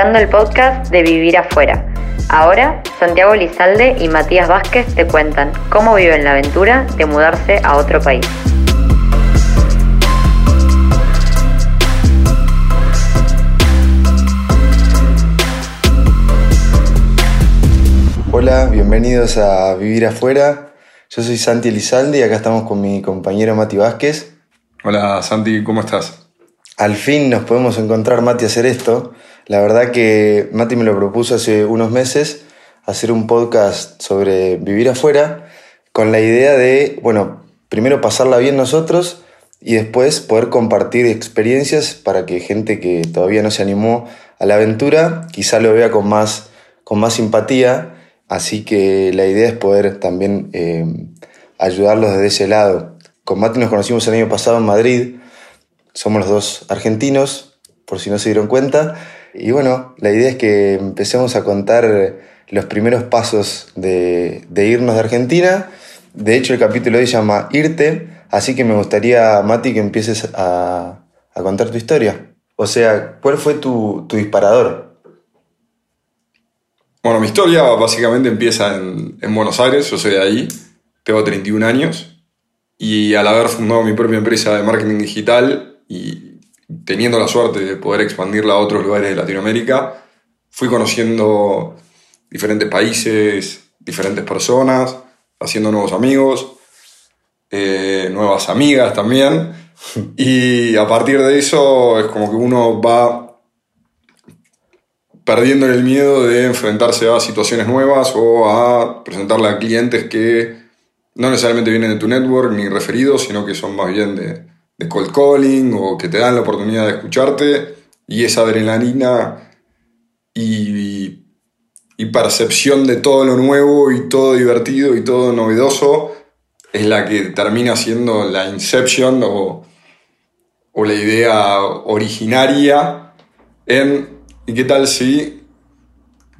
escuchando el podcast de Vivir Afuera. Ahora, Santiago Lizalde y Matías Vázquez te cuentan cómo viven la aventura de mudarse a otro país. Hola, bienvenidos a Vivir Afuera. Yo soy Santi Elizalde y acá estamos con mi compañero Mati Vázquez. Hola Santi, ¿cómo estás? Al fin nos podemos encontrar, Mati, a hacer esto. La verdad que Mati me lo propuso hace unos meses, hacer un podcast sobre vivir afuera, con la idea de, bueno, primero pasarla bien nosotros y después poder compartir experiencias para que gente que todavía no se animó a la aventura quizá lo vea con más, con más simpatía. Así que la idea es poder también eh, ayudarlos desde ese lado. Con Mati nos conocimos el año pasado en Madrid somos los dos argentinos, por si no se dieron cuenta. Y bueno, la idea es que empecemos a contar los primeros pasos de, irnos de Argentina. De hecho, el capítulo hoy se llama Irte, así que me gustaría, Mati, que empieces a, contar tu historia. O sea, ¿cuál fue tu, disparador? Bueno, mi historia básicamente empieza en, en, Buenos Aires, yo soy de ahí, tengo 31 años y al haber fundado mi propia empresa de marketing digital y teniendo la suerte de poder expandirla a otros lugares de Latinoamérica, fui conociendo diferentes países, diferentes personas, haciendo nuevos amigos, eh, nuevas amigas también. Y a partir de eso es como que uno va perdiendo el miedo de enfrentarse a situaciones nuevas o a presentarle a clientes que no necesariamente vienen de tu network ni referidos, sino que son más bien de, de cold calling o que te dan la oportunidad de escucharte y esa adrenalina y, percepción de todo lo nuevo y todo divertido y todo novedoso es la que termina siendo la inception o, o la idea originaria en ¿y qué tal si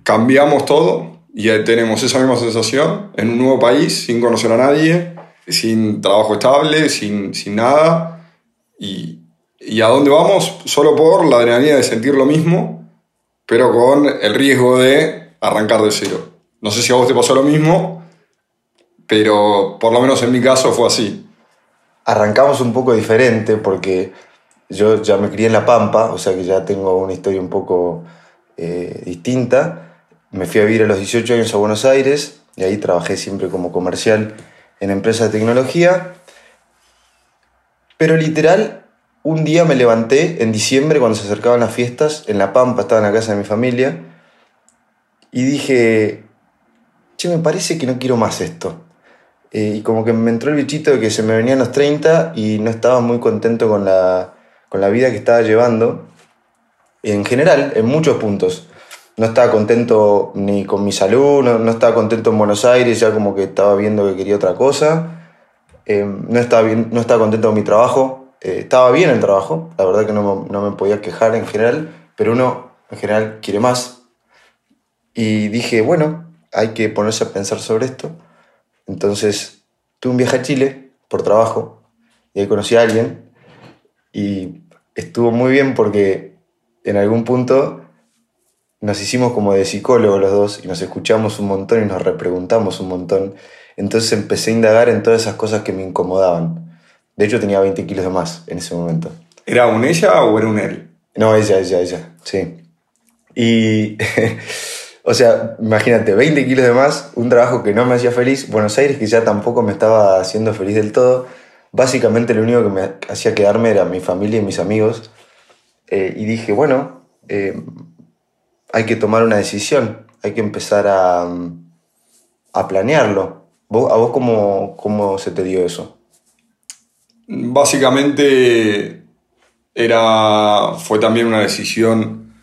cambiamos todo y tenemos esa misma sensación en un nuevo país sin conocer a nadie, sin trabajo estable, sin, sin nada? Y, a dónde vamos solo por la adrenalina de sentir lo mismo, pero con el riesgo de arrancar de cero. No sé si a vos te pasó lo mismo, pero por lo menos en mi caso fue así. Arrancamos un poco diferente porque yo ya me crié en La Pampa, o sea que ya tengo una historia un poco eh, distinta. Me fui a vivir a los 18 años a Buenos Aires y ahí trabajé siempre como comercial en empresas de tecnología pero literal, un día me levanté en diciembre cuando se acercaban las fiestas, en La Pampa, estaba en la casa de mi familia, y dije, che, me parece que no quiero más esto. Eh, y como que me entró el bichito de que se me venían los 30 y no estaba muy contento con la, con la vida que estaba llevando. En general, en muchos puntos. No estaba contento ni con mi salud, no, no estaba contento en Buenos Aires, ya como que estaba viendo que quería otra cosa. Eh, no, estaba bien, no estaba contento con mi trabajo. Eh, estaba bien el trabajo, la verdad que no, no, me podía quejar en general, pero uno en general quiere más. Y dije, bueno, hay que ponerse a pensar sobre esto. Entonces tuve un viaje a Chile por trabajo y ahí conocí a alguien y estuvo muy bien porque en algún punto nos hicimos como de psicólogos los dos y nos escuchamos un montón y nos repreguntamos un montón entonces empecé a indagar en todas esas cosas que me incomodaban. De hecho, tenía 20 kilos de más en ese momento. ¿Era un ella o era un él? No, ella, ella, ella, sí. Y, o sea, imagínate, 20 kilos de más, un trabajo que no me hacía feliz, Buenos Aires que ya tampoco me estaba haciendo feliz del todo. Básicamente lo único que me hacía quedarme era mi familia y mis amigos. Eh, y dije, bueno, eh, hay que tomar una decisión, hay que empezar a, a planearlo. ¿A vos cómo, cómo se te dio eso? Básicamente era, fue también una decisión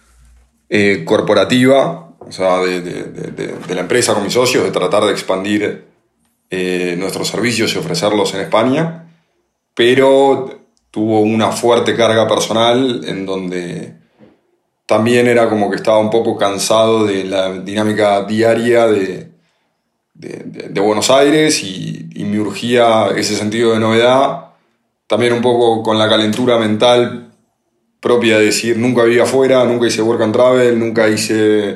eh, corporativa, o sea, de, de, la empresa con mis socios, de tratar de expandir eh, nuestros servicios y ofrecerlos en España, pero tuvo una fuerte carga personal en donde también era como que estaba un poco cansado de la dinámica diaria de, de, Buenos Aires y, me urgía ese sentido de novedad, también un poco con la calentura mental propia de decir, nunca viví afuera, nunca hice work and travel, nunca hice,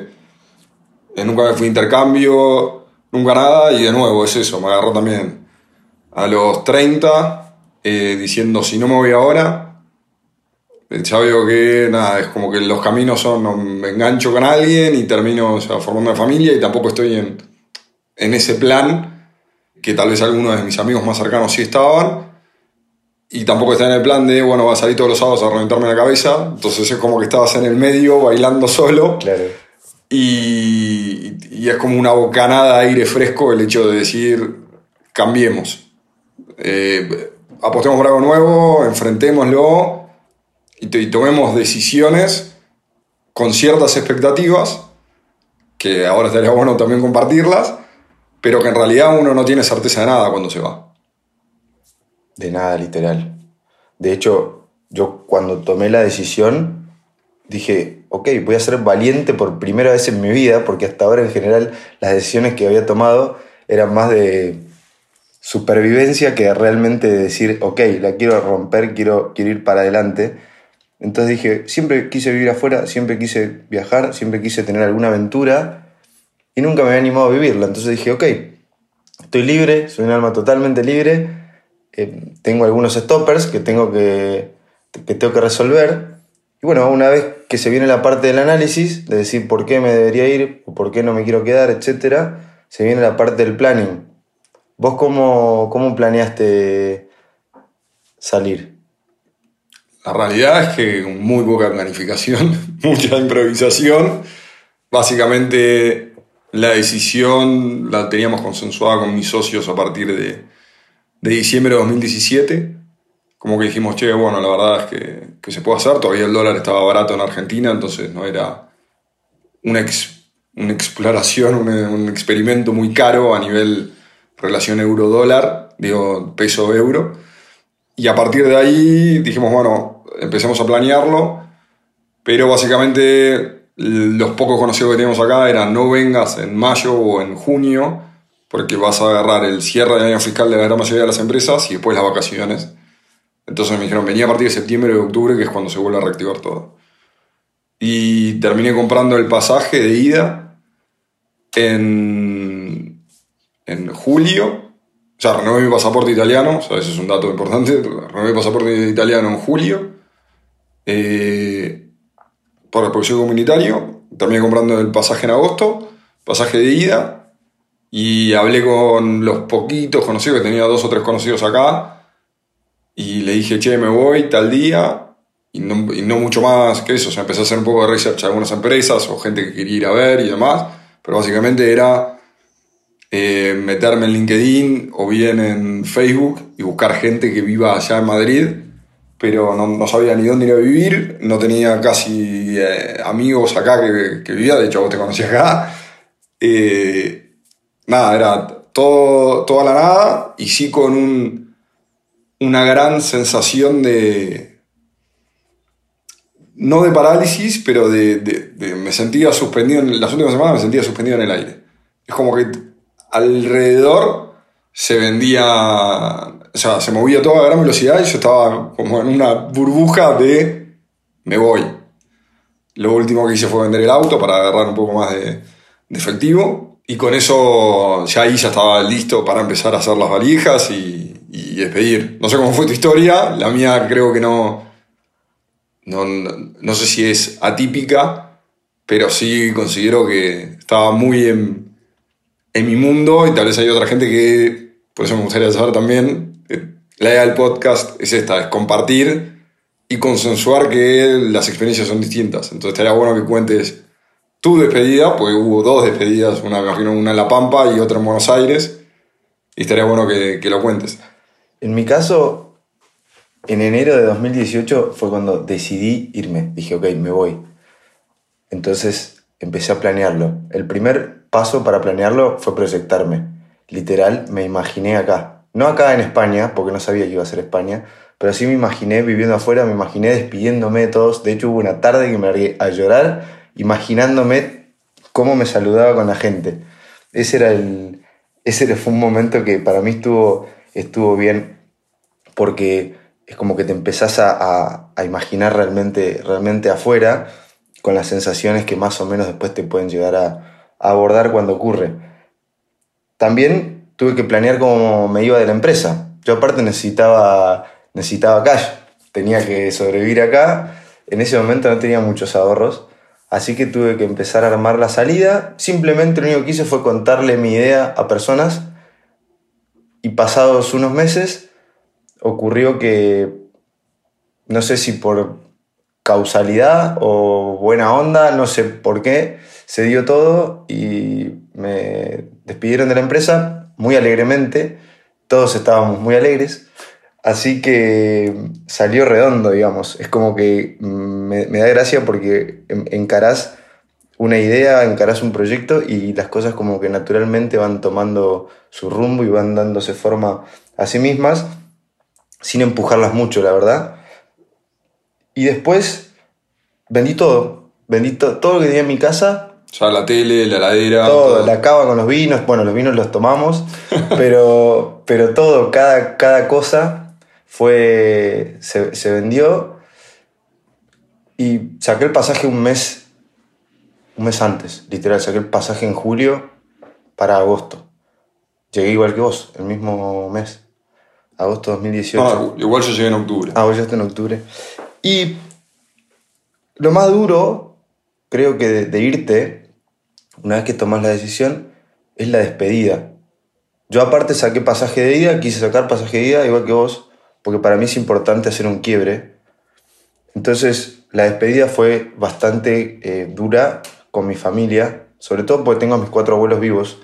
eh, nunca fui intercambio, nunca nada, y de nuevo es eso, me agarró también a los 30, eh, diciendo, si no me voy ahora, eh, ya veo que nada, es como que los caminos son, me engancho con alguien y termino formando una familia y tampoco estoy en, en ese plan que tal vez algunos de mis amigos más cercanos sí estaban y tampoco está en el plan de, bueno, va a salir todos los sábados a reventarme la cabeza. Entonces es como que estabas en el medio bailando solo. Claro. Y, y es como una bocanada de aire fresco el hecho de decir, cambiemos. Eh, apostemos por algo nuevo, enfrentémoslo y, y tomemos decisiones con ciertas expectativas, que ahora estaría bueno también compartirlas, pero que en realidad uno no tiene certeza de nada cuando se va. De nada, literal. De hecho, yo cuando tomé la decisión, dije, ok, voy a ser valiente por primera vez en mi vida, porque hasta ahora en general las decisiones que había tomado eran más de supervivencia que realmente de decir, ok, la quiero romper, quiero, quiero ir para adelante. Entonces dije, siempre quise vivir afuera, siempre quise viajar, siempre quise tener alguna aventura y nunca me había animado a vivirla. Entonces dije, ok, estoy libre, soy un alma totalmente libre, eh, tengo algunos stoppers que tengo que, que tengo que resolver. Y bueno, una vez que se viene la parte del análisis, de decir por qué me debería ir o por qué no me quiero quedar, etc., se viene la parte del planning. ¿Vos cómo, cómo planeaste salir? La realidad es que muy poca planificación, mucha improvisación. Básicamente la decisión la teníamos consensuada con mis socios a partir de, de diciembre de 2017. Como que dijimos, che, bueno, la verdad es que, que se puede hacer. Todavía el dólar estaba barato en Argentina, entonces no era una, una exploración, un, un experimento muy caro a nivel relación euro-dólar, digo, peso-euro. Y a partir de ahí dijimos, bueno, empecemos a planearlo, pero básicamente los pocos conocidos que teníamos acá eran no vengas en mayo o en junio, porque vas a agarrar el cierre del año fiscal de la gran mayoría de las empresas y después las vacaciones. Entonces me dijeron, venía a partir de septiembre o octubre, que es cuando se vuelve a reactivar todo. Y terminé comprando el pasaje de ida en, en julio. O sea, renové mi pasaporte italiano, o sea, ese es un dato importante. Renové mi pasaporte italiano en julio. Eh, por el proyecto comunitario. Terminé comprando el pasaje en agosto, pasaje de ida. Y hablé con los poquitos conocidos, que tenía dos o tres conocidos acá. Y le dije, che, me voy tal día. Y no, y no mucho más que eso. O sea, empecé a hacer un poco de research a algunas empresas o gente que quería ir a ver y demás. Pero básicamente era eh, meterme en LinkedIn o bien en Facebook y buscar gente que viva allá en Madrid, pero no, no sabía ni dónde ir a vivir, no tenía casi eh, amigos acá que, que vivía, de hecho vos te conocí acá. Eh, nada, era todo, toda la nada y sí con un, una gran sensación de... No de parálisis, pero de- de- me sentía suspendido, en las últimas semanas me sentía suspendido en el aire. Es como que alrededor se vendía, o sea, se movía todo a gran velocidad y yo estaba como en una burbuja de me voy. Lo último que hice fue vender el auto para agarrar un poco más de, de efectivo y con eso ya ahí ya estaba listo para empezar a hacer las valijas y, y despedir. No sé cómo fue tu historia, la mía creo que no, no, no, sé si es atípica, pero sí considero que estaba muy en, en mi mundo y tal vez hay otra gente que, por eso me gustaría saber también, la idea del podcast es esta, es compartir y consensuar que las experiencias son distintas. Entonces estaría bueno que cuentes tu despedida, porque hubo dos despedidas, una, imagino, una en La Pampa y otra en Buenos Aires, y estaría bueno que, que lo cuentes. En mi caso, en enero de 2018 fue cuando decidí irme. Dije, ok, me voy. Entonces empecé a planearlo. El primer paso para planearlo fue proyectarme. Literal, me imaginé acá. No acá en España, porque no sabía que iba a ser España, pero sí me imaginé viviendo afuera, me imaginé despidiéndome de todos. De hecho, hubo una tarde que me largué a llorar, imaginándome cómo me saludaba con la gente. Ese era el. Ese fue un momento que para mí estuvo, estuvo bien, porque es como que te empezás a, a, imaginar realmente, realmente afuera con las sensaciones que más o menos después te pueden llegar a, a abordar cuando ocurre. También tuve que planear cómo me iba de la empresa. Yo aparte necesitaba, necesitaba cash, tenía que sobrevivir acá. En ese momento no tenía muchos ahorros, así que tuve que empezar a armar la salida. Simplemente lo único que hice fue contarle mi idea a personas y pasados unos meses ocurrió que, no sé si por causalidad o buena onda, no sé por qué, se dio todo y me despidieron de la empresa muy alegremente, todos estábamos muy alegres, así que salió redondo, digamos, es como que me, da gracia porque encarás una idea, encarás un proyecto y las cosas como que naturalmente van tomando su rumbo y van dándose forma a sí mismas sin empujarlas mucho, la verdad. Y después vendí todo. Vendí todo lo que tenía en mi casa. O sea, la tele, la heladera. Todo, la cava con los vinos. Bueno, los vinos los tomamos. pero, pero todo, cada, cada cosa fue. Se, se vendió. Y saqué el pasaje un mes. Un mes antes, literal. Saqué el pasaje en julio para agosto. Llegué igual que vos, el mismo mes agosto 2018. Ah, igual yo llegué en octubre. Ah, vos llegaste en octubre. Y lo más duro, creo que de, irte, una vez que tomas la decisión, es la despedida. Yo aparte saqué pasaje de ida, quise sacar pasaje de ida, igual que vos, porque para mí es importante hacer un quiebre. Entonces, la despedida fue bastante eh, dura con mi familia, sobre todo porque tengo a mis cuatro abuelos vivos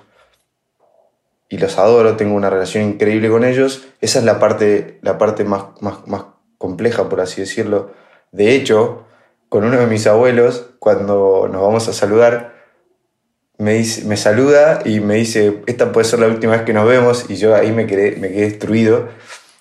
y los adoro, tengo una relación increíble con ellos. Esa es la parte, la parte más, más, más compleja, por así decirlo. De hecho, con uno de mis abuelos, cuando nos vamos a saludar, me, me saluda y me dice, esta puede ser la última vez que nos vemos, y yo ahí me quedé, me quedé destruido.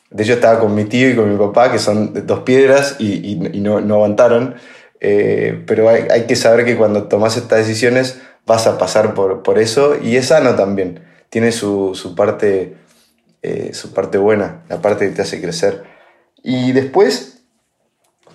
De hecho, estaba con mi tío y con mi papá, que son dos piedras, y, no, no, aguantaron. Eh, pero hay, que saber que cuando tomas estas decisiones vas a pasar por, por eso, y es sano también tiene su, parte, eh, su parte buena, la parte que te hace crecer. Y después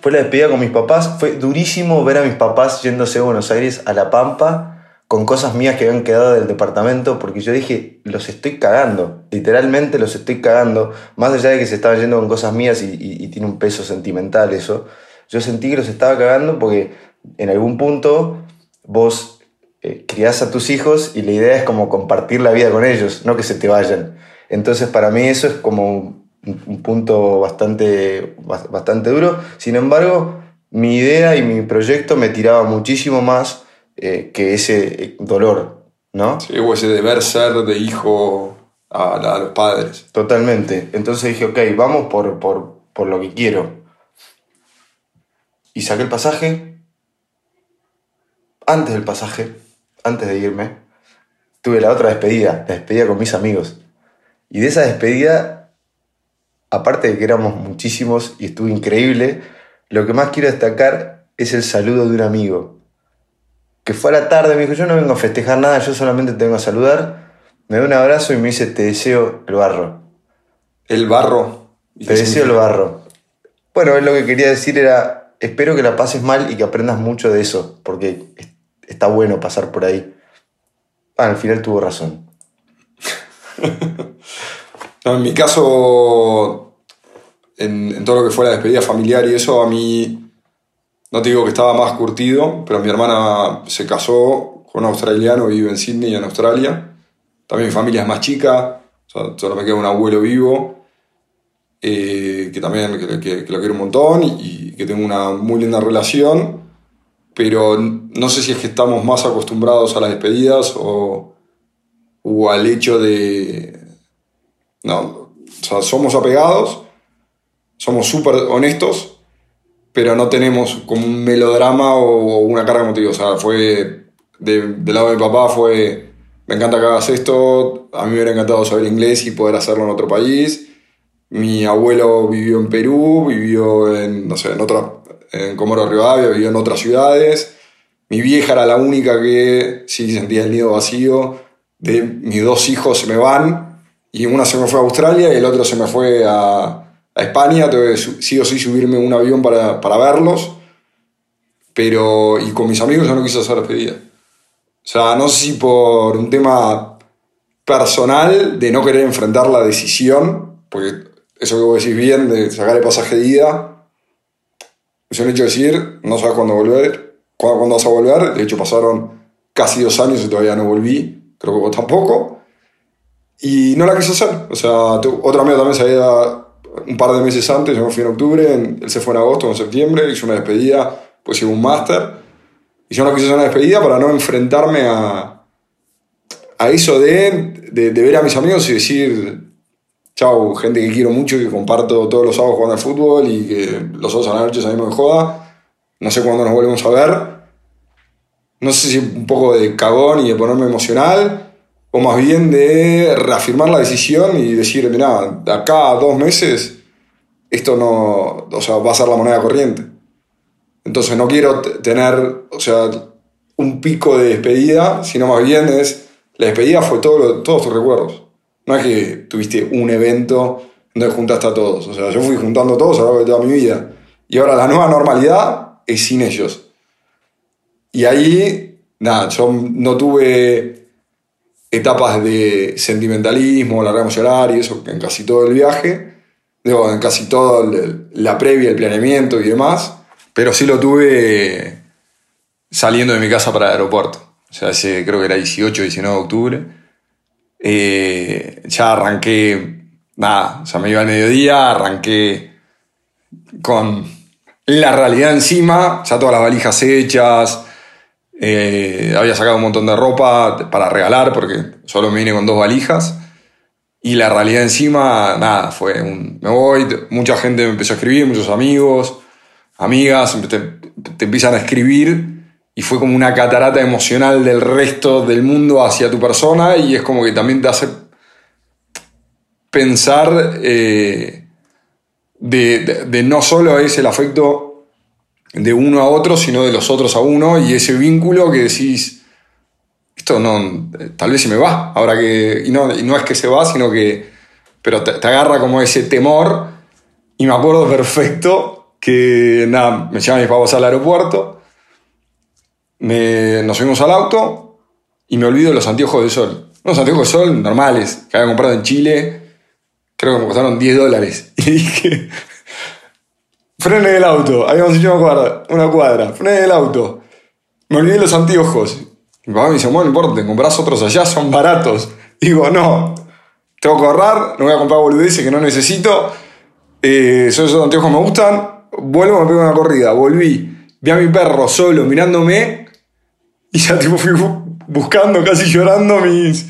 fue la despedida con mis papás. Fue durísimo ver a mis papás yéndose a Buenos Aires a La Pampa con cosas mías que habían quedado del departamento, porque yo dije, los estoy cagando, literalmente los estoy cagando, más allá de que se estaban yendo con cosas mías y, tiene un peso sentimental eso, yo sentí que los estaba cagando porque en algún punto vos eh, criás a tus hijos y la idea es como compartir la vida con ellos, no que se te vayan. Entonces para mí eso es como un, punto bastante, bastante duro. Sin embargo, mi idea y mi proyecto me tiraba muchísimo más eh, que ese eh, dolor, ¿no? Sí, o ese deber ser de hijo a, los padres. Totalmente. Entonces dije, ok, vamos por, por, por lo que quiero. Y saqué el pasaje. Antes del pasaje antes de irme, tuve la otra despedida, la despedida con mis amigos. Y de esa despedida, aparte de que éramos muchísimos y estuvo increíble, lo que más quiero destacar es el saludo de un amigo. Que fue a la tarde, me dijo, yo no vengo a festejar nada, yo solamente te vengo a saludar. Me dio un abrazo y me dice, te deseo el barro. ¿El barro? Te deseo el barro. Bueno, lo que quería decir era, espero que la pases mal y que aprendas mucho de eso, porque está bueno pasar por ahí. Ah, al final tuvo razón. en mi caso, en, todo lo que fue la despedida familiar y eso, a mí, no te digo que estaba más curtido, pero mi hermana se casó con un australiano, vive en Sydney, en Australia. También mi familia es más chica, solo me queda un abuelo vivo, eh, que también que, lo quiero un montón y que tengo una muy linda relación pero no sé si es que estamos más acostumbrados a las despedidas o, o al hecho de... No, o sea, somos apegados, somos súper honestos, pero no tenemos como un melodrama o una carga emotiva. O sea, fue del lado de mi papá fue, me encanta que hagas esto, a mí me hubiera encantado saber inglés y poder hacerlo en otro país. Mi abuelo vivió en Perú, vivió en, no sé, en otra, en Comoro Rivadavia, vivió en otras ciudades. Mi vieja era la única que sí sentía el nido vacío. De mis dos hijos se me van y una se me fue a Australia y el otro se me fue a, a España, tengo que sí o sí subirme un avión para, para verlos, pero y con mis amigos yo no quise hacer despedida. O sea, no sé si por un tema personal de no querer enfrentar la decisión, porque eso que vos decís bien de sacar el pasaje de ida, es un hecho de decir, no sabes cuándo volver, cuándo, vas a volver, de hecho pasaron casi dos años y todavía no volví, creo que vos tampoco, y no la quise hacer, o sea, otro amigo también se había un par de meses antes, yo me fui en octubre, él se fue en agosto o en septiembre, hizo una despedida, pues hizo un máster, y yo no quise hacer una despedida para no enfrentarme a, a eso de, de, ver a mis amigos y decir, chau, gente que quiero mucho, que comparto todos los sábados jugando al fútbol y que los sábados a la noche salimos de joda, no sé cuándo nos volvemos a ver, no sé si un poco de cagón y de ponerme emocional, o más bien de reafirmar la decisión y decir, mira, de acá a dos meses esto no, o sea, va a ser la moneda corriente. Entonces no quiero tener, o sea, un pico de despedida, sino más bien es, la despedida fue todo todos tus recuerdos. No es que tuviste un evento donde juntaste a todos. O sea, yo fui juntando a todos a lo largo de toda mi vida. Y ahora la nueva normalidad es sin ellos. Y ahí, nada, yo no tuve etapas de sentimentalismo, largamos llorar y eso en casi todo el viaje, digo, en casi toda la previa, el planeamiento y demás, pero sí lo tuve saliendo de mi casa para el aeropuerto. O sea, ese, creo que era 18, 19 de octubre. Eh, ya arranqué, nada, o sea, me iba al mediodía, arranqué con la realidad encima, ya todas las valijas hechas, eh, había sacado un montón de ropa para regalar porque solo me vine con dos valijas. Y la realidad encima, nada, fue un... Me voy, mucha gente me empezó a escribir, muchos amigos, amigas, te, empiezan a escribir y fue como una catarata emocional del resto del mundo hacia tu persona y es como que también te hace pensar eh, de, no solo es el afecto de uno a otro, sino de los otros a uno, y ese vínculo que decís, esto no, tal vez se me va, ahora que, y no, no es que se va, sino que, pero te, agarra como ese temor, y me acuerdo perfecto que, nada, me llaman mis papás al aeropuerto, me, nos subimos al auto, y me olvido los anteojos de sol. Unos anteojos de sol normales, que había comprado en Chile, creo que me costaron 10 dólares. Y dije, Frene el auto. Habíamos hecho una cuadra. Una cuadra. Frene el auto. Me olvidé los anteojos. Mi papá me dice, bueno, no importa, te compras otros allá, son baratos. Digo, no. Tengo que ahorrar, no voy a comprar boludeces que no necesito. Eh, esos anteojos me gustan. Vuelvo, me pego una corrida. Volví. Vi a mi perro solo mirándome. Y ya tipo fui buscando, casi llorando mis,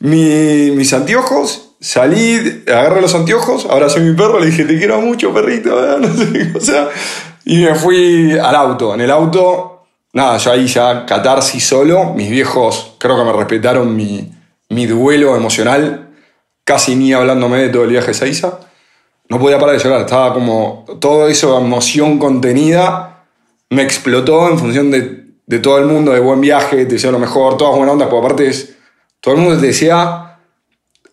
mis anteojos salí, agarré los anteojos, ahora soy mi perro, le dije, te quiero mucho, perrito, no sé o sea, y me fui al auto. En el auto, nada, yo ahí ya catarsis solo, mis viejos creo que me respetaron mi, mi duelo emocional, casi ni hablándome de todo el viaje a. No podía parar de llorar, estaba como todo eso, emoción contenida, me explotó en función de, de todo el mundo, de buen viaje, te decía lo mejor, todas buenas ondas, porque aparte es, todo el mundo te decía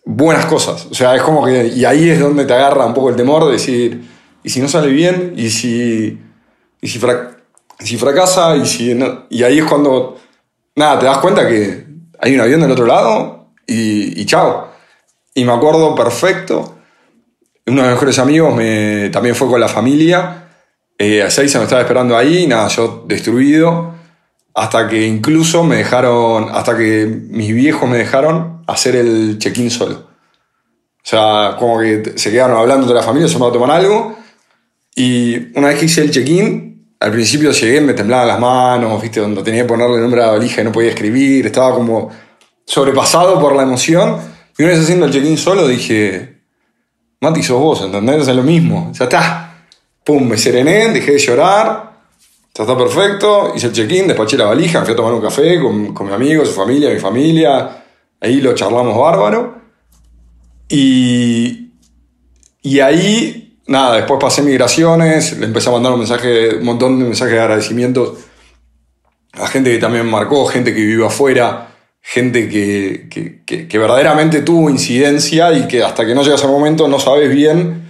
buenas cosas. O sea, es como que. Y ahí es donde te agarra un poco el temor de decir. ¿Y si no sale bien? ¿Y si. Y si, fracasa? ¿Y, si y ahí es cuando. Nada, te das cuenta que hay un avión del otro lado y, y chao. Y me acuerdo perfecto. Uno de mis mejores amigos me, también fue con la familia. Eh, a seis me estaba esperando ahí, nada, yo destruido. Hasta que incluso me dejaron, hasta que mis viejos me dejaron hacer el check-in solo. O sea, como que se quedaron hablando de la familia, se me a tomar algo. Y una vez que hice el check-in, al principio llegué, me temblaban las manos, viste, donde tenía que ponerle el nombre a la valija y no podía escribir, estaba como sobrepasado por la emoción. Y una vez haciendo el check-in solo dije, Mati, sos vos, ¿entendés? Es lo mismo, ya está. Pum, me serené, dejé de llorar, está perfecto, hice el check-in, despaché la valija, fui a tomar un café con, con mi amigo, su familia, mi familia, ahí lo charlamos bárbaro. Y, y ahí, nada, después pasé migraciones, le empecé a mandar un, mensaje, un montón de mensajes de agradecimientos a gente que también marcó, gente que vive afuera, gente que, que, que, verdaderamente tuvo incidencia y que hasta que no llegas al momento no sabes bien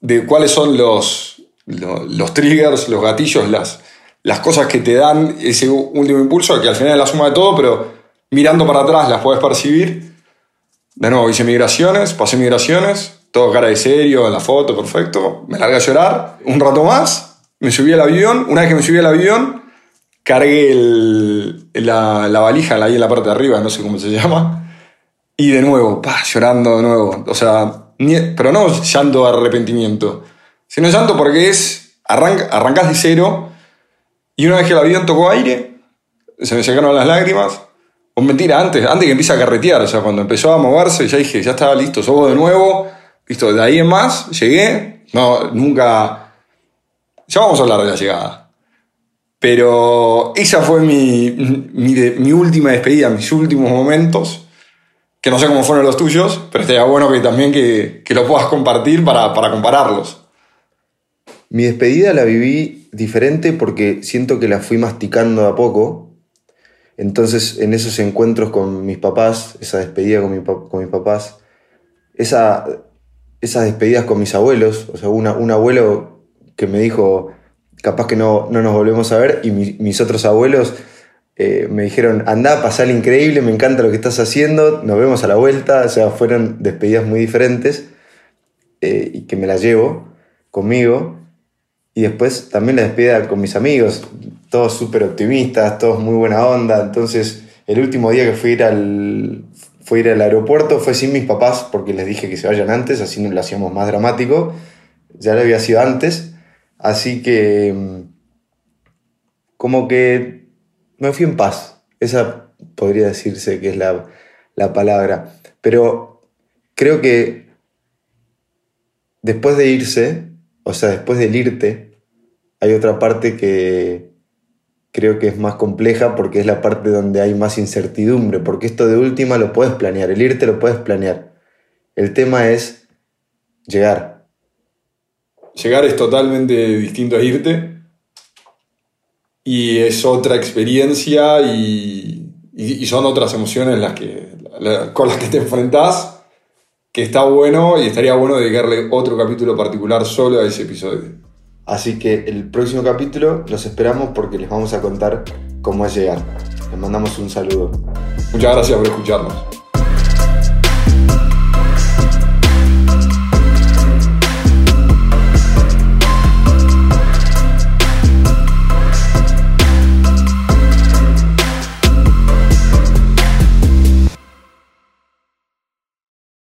de cuáles son los, los, los triggers, los gatillos, las, las cosas que te dan ese último impulso, que al final es la suma de todo, pero mirando para atrás las puedes percibir. De nuevo, hice migraciones, pasé migraciones, todo cara de serio en la foto, perfecto. Me largué a llorar. Un rato más, me subí al avión. Una vez que me subí al avión, cargué el- la, la valija ahí en la parte de arriba, no sé cómo se llama. Y de nuevo, pa, llorando de nuevo. O sea, pero no llanto de arrepentimiento, sino llanto porque es, arranca, arrancás de cero y una vez que el avión tocó aire, se me sacaron las lágrimas. O mentira, antes, antes que empiece a carretear, o sea, cuando empezó a moverse, ya dije, ya estaba listo, somos de nuevo, listo, de ahí en más, llegué, no, nunca, ya vamos a hablar de la llegada. Pero esa fue mi, mi, última despedida, mis últimos momentos, que no sé cómo fueron los tuyos, pero estaría bueno que también que, que lo puedas compartir para, para compararlos. Mi despedida la viví diferente porque siento que la fui masticando a poco. Entonces, en esos encuentros con mis papás, esa despedida con, mis papás, esa, esas despedidas con mis abuelos, o sea, un abuelo que me dijo, capaz que no, no nos volvemos a ver, y mi- mis otros abuelos eh, me dijeron, anda, pasar increíble, me encanta lo que estás haciendo, nos vemos a la vuelta, o sea, fueron despedidas muy diferentes eh, y que me las llevo conmigo. Y después también la despedida con mis amigos, todos súper optimistas, todos muy buena onda. Entonces, el último día que fui ir al, fui a ir al aeropuerto fue sin mis papás porque les dije que se vayan antes, así no lo hacíamos más dramático. Ya lo había sido antes. Así que, mm, como que me fui en paz. Esa podría decirse que es la, la palabra. Pero creo que después de irse, o sea, después del irte, hay otra parte que creo que es más compleja porque es la parte donde hay más incertidumbre, porque esto de última lo puedes planear, el irte lo puedes planear. El tema es llegar. Llegar es totalmente distinto a irte. Y es otra experiencia y, son otras emociones las que, con las que te enfrentás, que está bueno y estaría bueno dedicarle otro capítulo particular solo a ese episodio. Así que el próximo capítulo los esperamos porque les vamos a contar cómo es llegar. Les mandamos un saludo. Muchas gracias por escucharnos.